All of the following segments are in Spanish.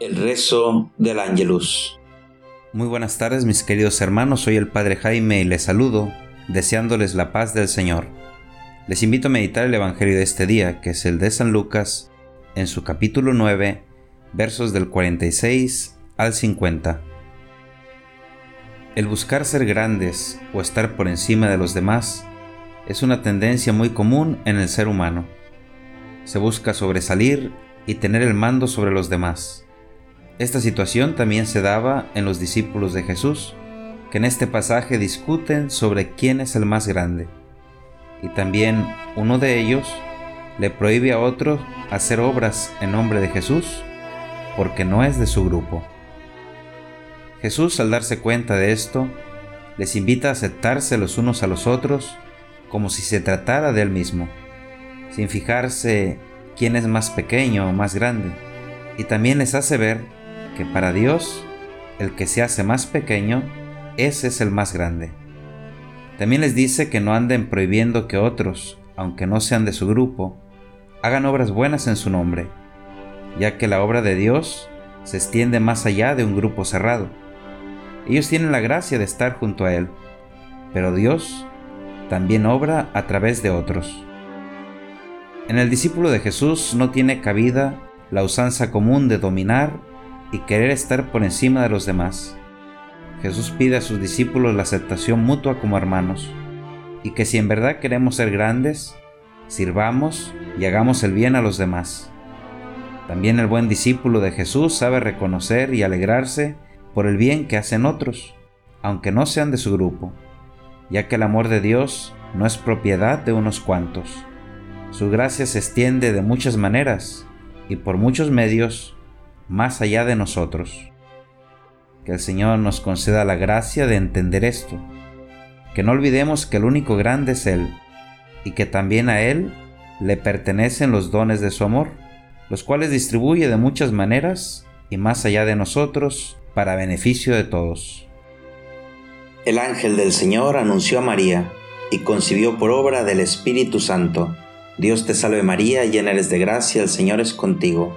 El rezo del Ángelus. Muy buenas tardes mis queridos hermanos, soy el Padre Jaime y les saludo, deseándoles la paz del Señor. Les invito a meditar el Evangelio de este día, que es el de San Lucas, en su capítulo 9, versos del 46 al 50. El buscar ser grandes o estar por encima de los demás es una tendencia muy común en el ser humano. Se busca sobresalir y tener el mando sobre los demás. Esta situación también se daba en los discípulos de Jesús, que en este pasaje discuten sobre quién es el más grande. Y también uno de ellos le prohíbe a otro hacer obras en nombre de Jesús porque no es de su grupo. Jesús al darse cuenta de esto, les invita a aceptarse los unos a los otros como si se tratara de él mismo, sin fijarse quién es más pequeño o más grande, y también les hace ver que para Dios el que se hace más pequeño, ese es el más grande. También les dice que no anden prohibiendo que otros, aunque no sean de su grupo, hagan obras buenas en su nombre, ya que la obra de Dios se extiende más allá de un grupo cerrado. Ellos tienen la gracia de estar junto a Él, pero Dios también obra a través de otros. En el discípulo de Jesús no tiene cabida la usanza común de dominar y querer estar por encima de los demás. Jesús pide a sus discípulos la aceptación mutua como hermanos y que si en verdad queremos ser grandes, sirvamos y hagamos el bien a los demás. También el buen discípulo de Jesús sabe reconocer y alegrarse por el bien que hacen otros, aunque no sean de su grupo, ya que el amor de Dios no es propiedad de unos cuantos. Su gracia se extiende de muchas maneras y por muchos medios más allá de nosotros. Que el Señor nos conceda la gracia de entender esto, que no olvidemos que el único grande es Él, y que también a Él le pertenecen los dones de su amor, los cuales distribuye de muchas maneras y más allá de nosotros para beneficio de todos. El ángel del Señor anunció a María y concibió por obra del Espíritu Santo. Dios te salve María, llena de gracia, el Señor es contigo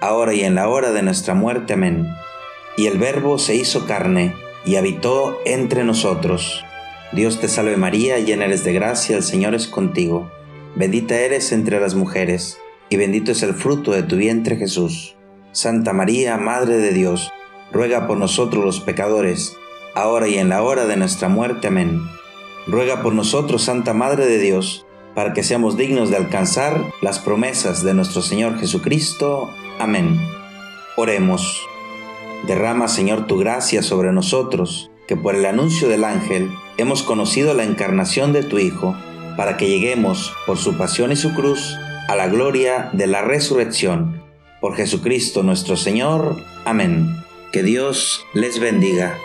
ahora y en la hora de nuestra muerte. Amén. Y el Verbo se hizo carne y habitó entre nosotros. Dios te salve María, llena eres de gracia, el Señor es contigo. Bendita eres entre las mujeres, y bendito es el fruto de tu vientre Jesús. Santa María, Madre de Dios, ruega por nosotros los pecadores, ahora y en la hora de nuestra muerte. Amén. Ruega por nosotros, Santa Madre de Dios, para que seamos dignos de alcanzar las promesas de nuestro Señor Jesucristo. Amén. Oremos. Derrama, Señor, tu gracia sobre nosotros, que por el anuncio del ángel hemos conocido la encarnación de tu Hijo, para que lleguemos, por su pasión y su cruz, a la gloria de la resurrección. Por Jesucristo nuestro Señor. Amén. Que Dios les bendiga.